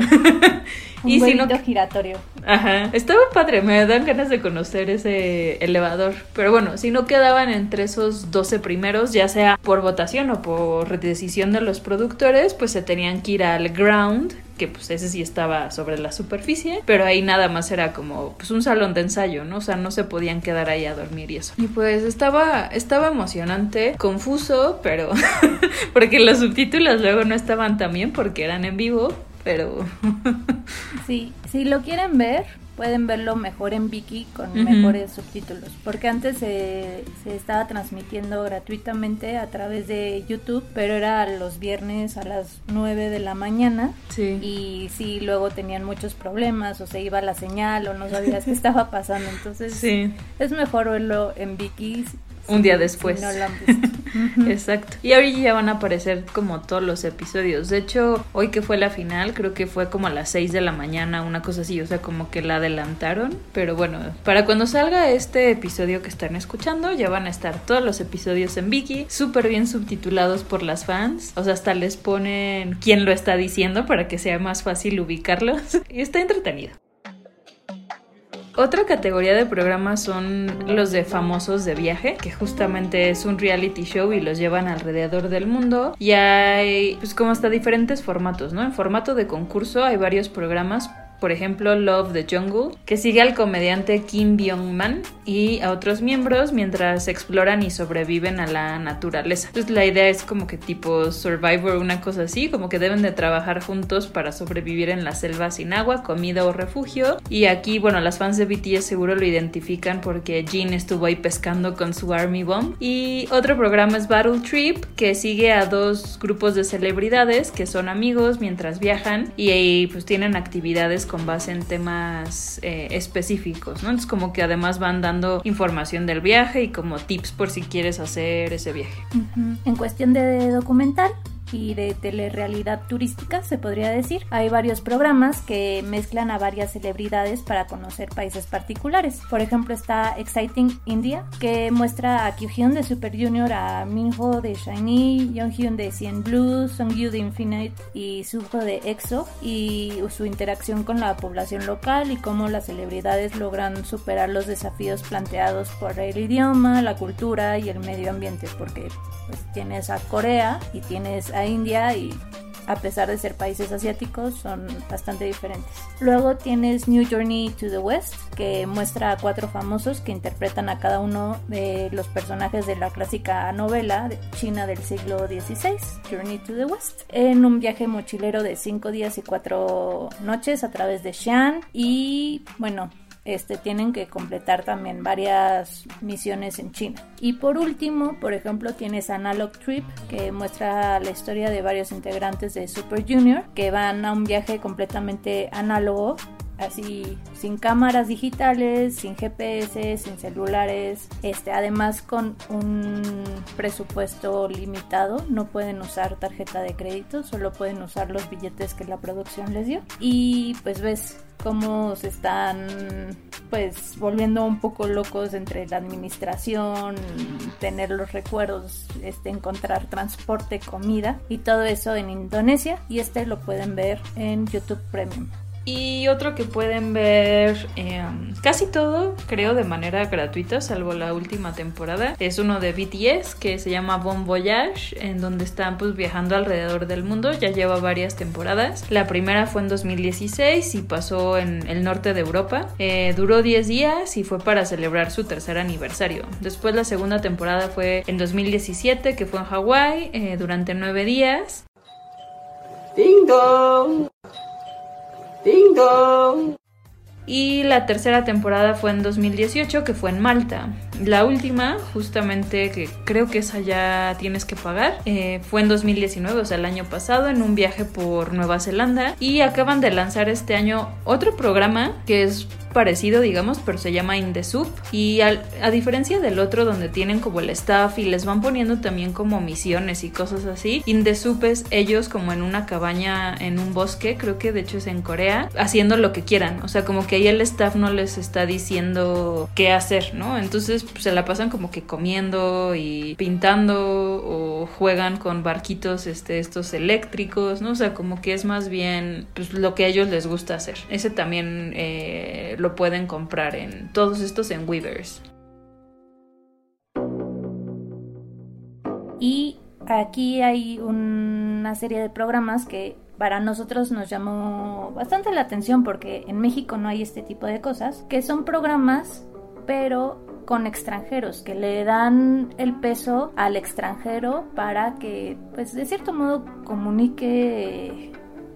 un y si no huevito giratorio. Ajá, estaba padre, me dan ganas de conocer ese elevador. Pero bueno, si no quedaban entre esos 12 primeros, ya sea por votación o por decisión de los productores, pues se tenían que ir al ground, que pues ese sí estaba sobre la superficie, pero ahí nada más era como pues un salón de ensayo, ¿no? O sea, no se podían quedar ahí a dormir y eso. Y pues estaba, estaba emocionante, confuso, pero porque los subtítulos luego no estaban tan bien porque eran en vivo, pero... Sí, si lo quieren ver, pueden verlo mejor en Viki con mejores subtítulos. Porque antes se, se estaba transmitiendo gratuitamente a través de YouTube, pero era los viernes a las 9 de la mañana. Sí. Y sí, luego tenían muchos problemas o se iba la señal o no sabías qué estaba pasando. Entonces Sí. es mejor verlo en Viki. Un día después. Si no lo han visto. Exacto. Y ahorita ya van a aparecer como todos los episodios. De hecho, hoy que fue la final, creo que fue como a las 6 de la mañana, una cosa así, o sea, como que la adelantaron. Pero bueno, para cuando salga este episodio que están escuchando, ya van a estar todos los episodios en Viki, súper bien subtitulados por las fans. O sea, hasta les ponen quién lo está diciendo para que sea más fácil ubicarlos. Y está entretenido. Otra categoría de programas son los de famosos de viaje, que justamente es un reality show y los llevan alrededor del mundo. Y hay, pues como hasta diferentes formatos, ¿no? En formato de concurso hay varios programas. Por ejemplo, Love the Jungle, que sigue al comediante Kim Byung-man y a otros miembros mientras exploran y sobreviven a la naturaleza. Entonces la idea es como que tipo Survivor, una cosa así, como que deben de trabajar juntos para sobrevivir en la selva sin agua, comida o refugio. Y aquí, bueno, las fans de BTS seguro lo identifican porque Jin estuvo ahí pescando con su Army Bomb. Y otro programa es Battle Trip, que sigue a dos grupos de celebridades que son amigos mientras viajan y ahí pues tienen actividades con base en temas eh, específicos, ¿no? Entonces como que además van dando información del viaje y como tips por si quieres hacer ese viaje. En cuestión de documental y de telerrealidad turística, se podría decir, hay varios programas que mezclan a varias celebridades para conocer países particulares. Por ejemplo, está Exciting India, que muestra a Kyuhyun de Super Junior, a Minho de Shiny, Younghyun de CN Blue, Songyu de Infinite y Suho de EXO, y su interacción con la población local y cómo las celebridades logran superar los desafíos planteados por el idioma, la cultura y el medio ambiente, porque pues tienes a Corea y tienes a India y a pesar de ser países asiáticos son bastante diferentes. Luego tienes New Journey to the West que muestra a cuatro famosos que interpretan a cada uno de los personajes de la clásica novela China del siglo XVI, Journey to the West, en un viaje mochilero de cinco días y cuatro noches a través de Xi'an y bueno, este, tienen que completar también varias misiones en China. Y por último, por ejemplo, tienes Analog Trip, que muestra la historia de varios integrantes de Super Junior que van a un viaje completamente análogo. Así, sin cámaras digitales, sin GPS, sin celulares, este, además con un presupuesto limitado, no pueden usar tarjeta de crédito, solo pueden usar los billetes que la producción les dio. Y pues ves cómo se están pues volviendo un poco locos entre la administración, tener los recuerdos, este encontrar transporte, comida y todo eso en Indonesia y este lo pueden ver en YouTube Premium. Y otro que pueden ver eh, casi todo, creo, de manera gratuita, salvo la última temporada, es uno de BTS que se llama Bon Voyage, en donde están pues viajando alrededor del mundo, ya lleva varias temporadas. La primera fue en 2016 y pasó en el norte de Europa. Eh, duró 10 días y fue para celebrar su tercer aniversario. Después la segunda temporada fue en 2017, que fue en Hawái, eh, durante 9 días. Ding dong. Ding. Y la tercera temporada fue en 2018, que fue en Malta. La última, justamente, que creo que esa ya tienes que pagar, eh, fue en 2019, o sea, el año pasado, en un viaje por Nueva Zelanda. Y acaban de lanzar este año otro programa que es parecido, digamos, pero se llama In the Soup. Y al- a diferencia del otro, donde tienen como el staff y les van poniendo también como misiones y cosas así, In the Soup es ellos como en una cabaña en un bosque, creo que de hecho es en Corea, haciendo lo que quieran. O sea, como que ahí el staff no les está diciendo qué hacer, ¿no? Entonces pues, se la pasan como que comiendo y pintando o juegan con barquitos este, estos eléctricos, ¿no? O sea, como que es más bien pues, lo que a ellos les gusta hacer. Ese también eh, lo pueden comprar en todos estos en Weavers. Y aquí hay una serie de programas que para nosotros nos llamó bastante la atención porque en México no hay este tipo de cosas, que son programas pero con extranjeros, que le dan el peso al extranjero para que, pues de cierto modo, comunique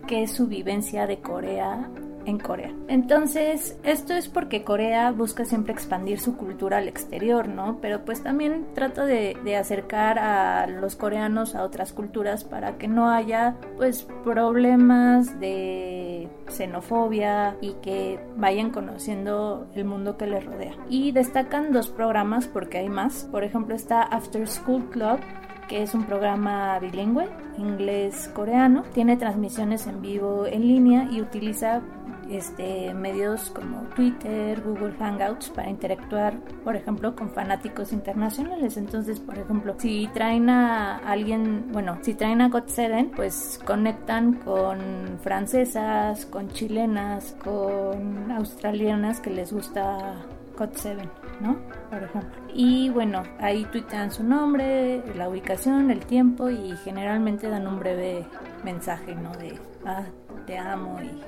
qué es su vivencia de Corea en Corea. Entonces, esto es porque Corea busca siempre expandir su cultura al exterior, ¿no? Pero pues también trata de, de acercar a los coreanos a otras culturas para que no haya pues problemas de xenofobia y que vayan conociendo el mundo que les rodea. Y destacan dos programas porque hay más. Por ejemplo, está After School Club que es un programa bilingüe, inglés-coreano. Tiene transmisiones en vivo en línea y utiliza este, medios como Twitter, Google Hangouts para interactuar, por ejemplo, con fanáticos internacionales. Entonces, por ejemplo, si traen a alguien, bueno, si traen a GOT7, pues conectan con francesas, con chilenas, con australianas que les gusta GOT7, ¿no? Por ejemplo. Y bueno, ahí tuitean su nombre, la ubicación, el tiempo y generalmente dan un breve mensaje, ¿no? De, ah, te amo y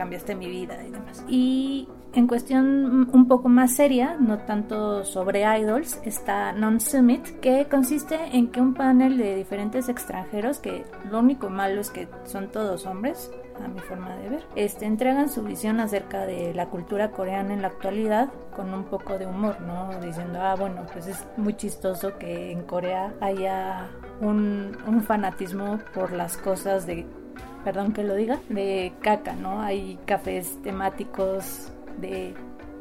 cambiaste mi vida y demás. Y en cuestión un poco más seria, no tanto sobre idols, está Non Summit, que consiste en que un panel de diferentes extranjeros, que lo único malo es que son todos hombres, a mi forma de ver, este, entregan su visión acerca de la cultura coreana en la actualidad con un poco de humor, ¿no? Diciendo, ah, bueno, pues es muy chistoso que en Corea haya un, un fanatismo por las cosas de perdón que lo diga, de caca, ¿no? Hay cafés temáticos de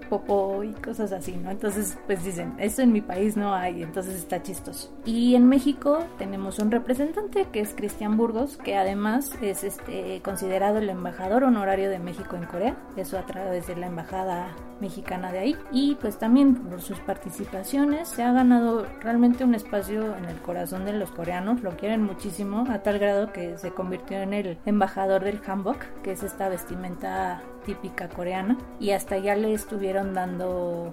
popó y cosas así, ¿no? Entonces, pues dicen, eso en mi país no hay, entonces está chistoso. Y en México tenemos un representante que es Cristian Burgos, que además es este considerado el embajador honorario de México en Corea, eso a través de la embajada mexicana de ahí. Y pues también por sus participaciones se ha ganado realmente un espacio en el corazón de los coreanos, lo quieren muchísimo, a tal grado que se convirtió en el embajador del hanbok, que es esta vestimenta típica coreana, y hasta ya le estuvieron dando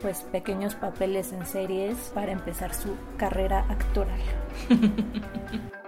pues pequeños papeles en series para empezar su carrera actoral.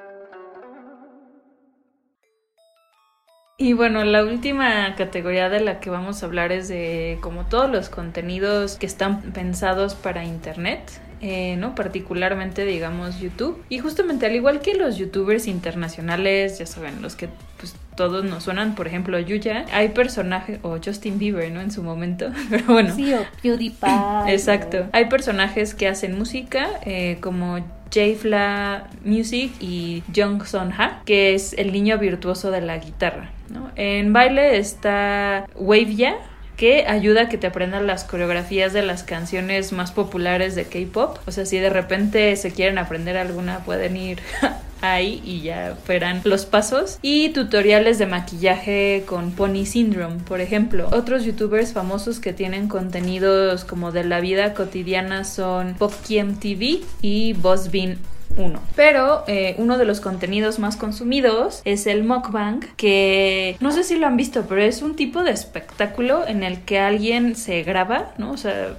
Y bueno, la última categoría de la que vamos a hablar es de como todos los contenidos que están pensados para Internet. Eh, ¿no? Particularmente, digamos, YouTube. Y justamente, al igual que los youtubers internacionales, ya saben, los que pues todos nos suenan, por ejemplo, Yuya, hay personajes, o Justin Bieber, ¿no? En su momento, pero bueno. Sí, o PewDiePie. Exacto. Hay personajes que hacen música, eh, como Jayfla Music y Jung Son Ha, que es el niño virtuoso de la guitarra. En baile está Wavya, que ayuda a que te aprendan las coreografías de las canciones más populares de K-pop. O sea, si de repente se quieren aprender alguna, pueden ir ahí y ya fueran los pasos. Y tutoriales de maquillaje con Pony Syndrome, por ejemplo. Otros youtubers famosos que tienen contenidos como de la vida cotidiana son Popkiem y Bossbin uno. Pero eh, uno de los contenidos más consumidos es el mukbang, que no sé si lo han visto, pero es un tipo de espectáculo en el que alguien se graba, ¿no? O sea,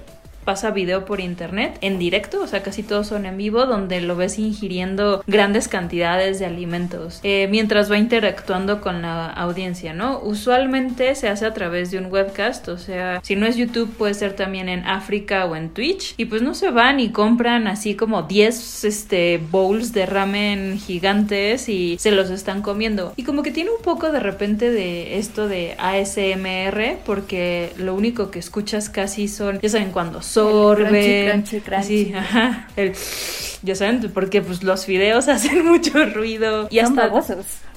pasa video por internet en directo, o sea, casi todos son en vivo, donde lo ves ingiriendo grandes cantidades de alimentos eh, mientras va interactuando con la audiencia, ¿no? Usualmente se hace a través de un webcast, o sea, si no es YouTube puede ser también en África o en Twitch y pues no se van y compran así como 10 este, bowls de ramen gigantes y se los están comiendo. Y como que tiene un poco de repente de esto de ASMR porque lo único que escuchas casi son, ya saben, cuando son Crunchy, ajá. ya saben, porque pues los videos hacen mucho ruido. Y hasta.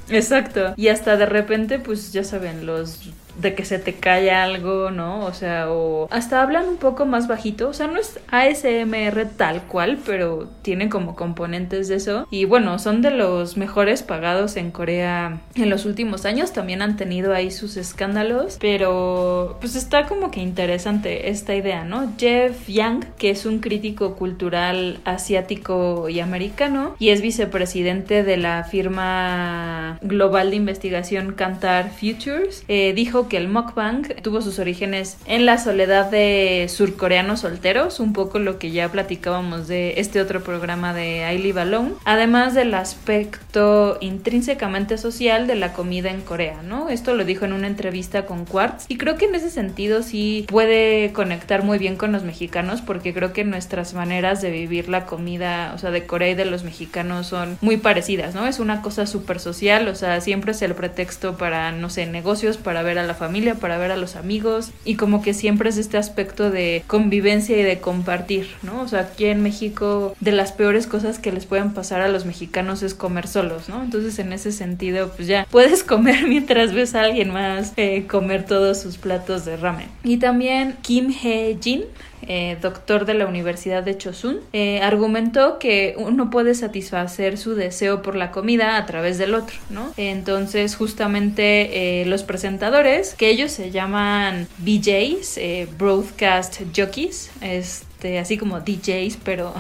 Exacto. Y hasta de repente, pues ya saben, los de que se te cae algo, ¿no? O sea, o hasta hablan un poco más bajito, o sea, no es ASMR tal cual, pero tiene como componentes de eso. Y bueno, son de los mejores pagados en Corea en los últimos años, también han tenido ahí sus escándalos, pero pues está como que interesante esta idea, ¿no? Jeff Yang, que es un crítico cultural asiático y americano y es vicepresidente de la firma global de investigación Kantar Futures, eh, dijo que el mukbang tuvo sus orígenes en la soledad de surcoreanos solteros, un poco lo que ya platicábamos de este otro programa de I Live Alone, además del aspecto intrínsecamente social de la comida en Corea, ¿no? Esto lo dijo en una entrevista con Quartz y creo que en ese sentido sí puede conectar muy bien con los mexicanos porque creo que nuestras maneras de vivir la comida, o sea, de Corea y de los mexicanos son muy parecidas, ¿no? Es una cosa súper social, o sea, siempre es el pretexto para, no sé, negocios, para ver a la la familia, para ver a los amigos y como que siempre es este aspecto de convivencia y de compartir, ¿no? O sea, aquí en México de las peores cosas que les pueden pasar a los mexicanos es comer solos, ¿no? Entonces en ese sentido pues ya puedes comer mientras ves a alguien más eh, comer todos sus platos de ramen. Y también Kim Hee-jin eh, doctor de la Universidad de Chosun, eh, argumentó que uno puede satisfacer su deseo por la comida a través del otro, ¿no? Entonces, justamente eh, los presentadores, que ellos se llaman BJs, Broadcast Jockeys, es este, así como DJs, pero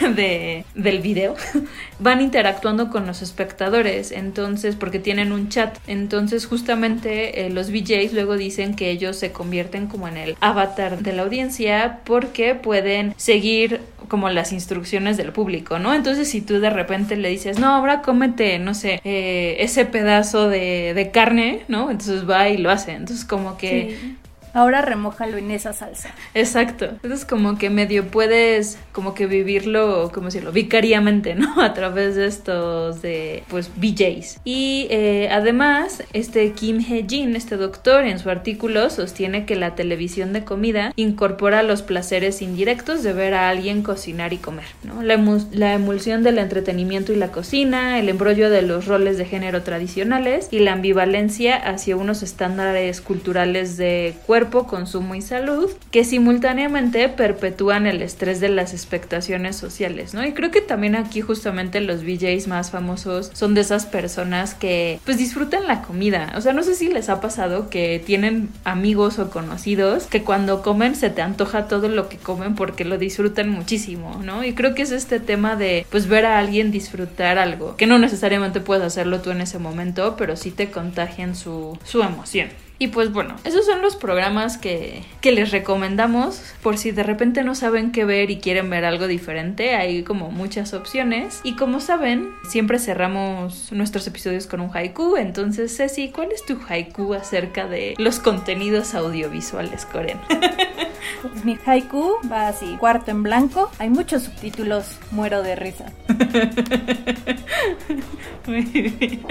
de, del video, van interactuando con los espectadores, entonces, porque tienen un chat. Entonces, justamente eh, los DJs luego dicen que ellos se convierten como en el avatar de la audiencia porque pueden seguir como las instrucciones del público, ¿no? Entonces, si tú de repente le dices, no, ahora cómete, no sé, eh, ese pedazo de, de, carne, ¿no? Entonces va y lo hace. Entonces, como que Ahora remójalo en esa salsa. Exacto. Entonces como que medio puedes como que vivirlo, como decirlo, vicariamente, ¿no? A través de estos de, pues, BJs. Y eh, además, este Kim Hee-jin, este doctor, en su artículo sostiene que la televisión de comida incorpora los placeres indirectos de ver a alguien cocinar y comer, ¿no? La emulsión del entretenimiento y la cocina, el embrollo de los roles de género tradicionales y la ambivalencia hacia unos estándares culturales de cuerpo consumo y salud, que simultáneamente perpetúan el estrés de las expectaciones sociales, ¿no? Y creo que también aquí justamente los VJs más famosos son de esas personas que pues disfrutan la comida. O sea, no sé si les ha pasado que tienen amigos o conocidos que cuando comen se te antoja todo lo que comen porque lo disfrutan muchísimo, ¿no? Y creo que es este tema de pues ver a alguien disfrutar algo, que no necesariamente puedes hacerlo tú en ese momento, pero sí te contagian su, su emoción. Y pues bueno, esos son los programas que, que, les recomendamos por si de repente no saben qué ver y quieren ver algo diferente. Hay como muchas opciones. Y como saben, siempre cerramos nuestros episodios con un haiku. Entonces, Ceci, ¿cuál es tu haiku acerca de los contenidos audiovisuales coreanos? Pues mi haiku va así, cuarto en blanco. Hay muchos subtítulos, muero de risa. Muy bien.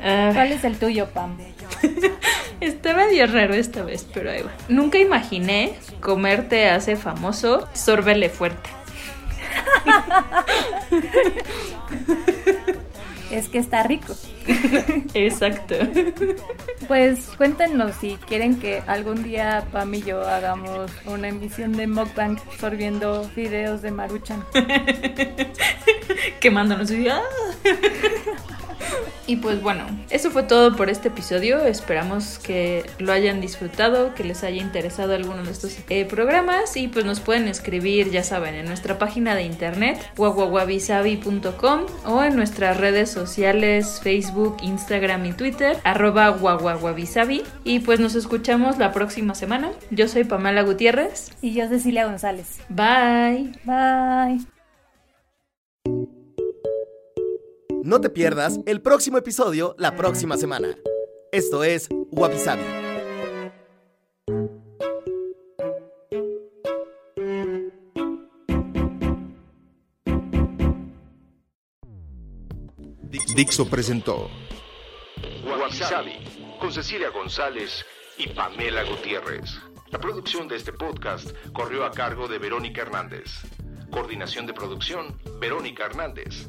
¿Cuál es el tuyo, Pam? Está medio raro esta vez, pero ahí va. Nunca imaginé comerte hace famoso, sórbele fuerte. es que está rico. Exacto. Pues cuéntenos si quieren que algún día Pam y yo hagamos una emisión de Mukbang sorbiendo videos de Maruchan. Quemándonos. ¡Ah! Y pues bueno, eso fue todo por este episodio. Esperamos que lo hayan disfrutado, que les haya interesado alguno de estos eh, programas y pues nos pueden escribir, ya saben, en nuestra página de internet guaguaguabisabi.com o en nuestras redes sociales Facebook, Instagram y Twitter arroba guaguaguabisabi y pues nos escuchamos la próxima semana. Yo soy Pamela Gutiérrez y yo Cecilia González. Bye. Bye. No te pierdas el próximo episodio la próxima semana. Esto es Wabi Sabi. Dixo presentó Wabi Sabi con Cecilia González y Pamela Gutiérrez. La producción de este podcast corrió a cargo de Verónica Hernández. Coordinación de producción, Verónica Hernández.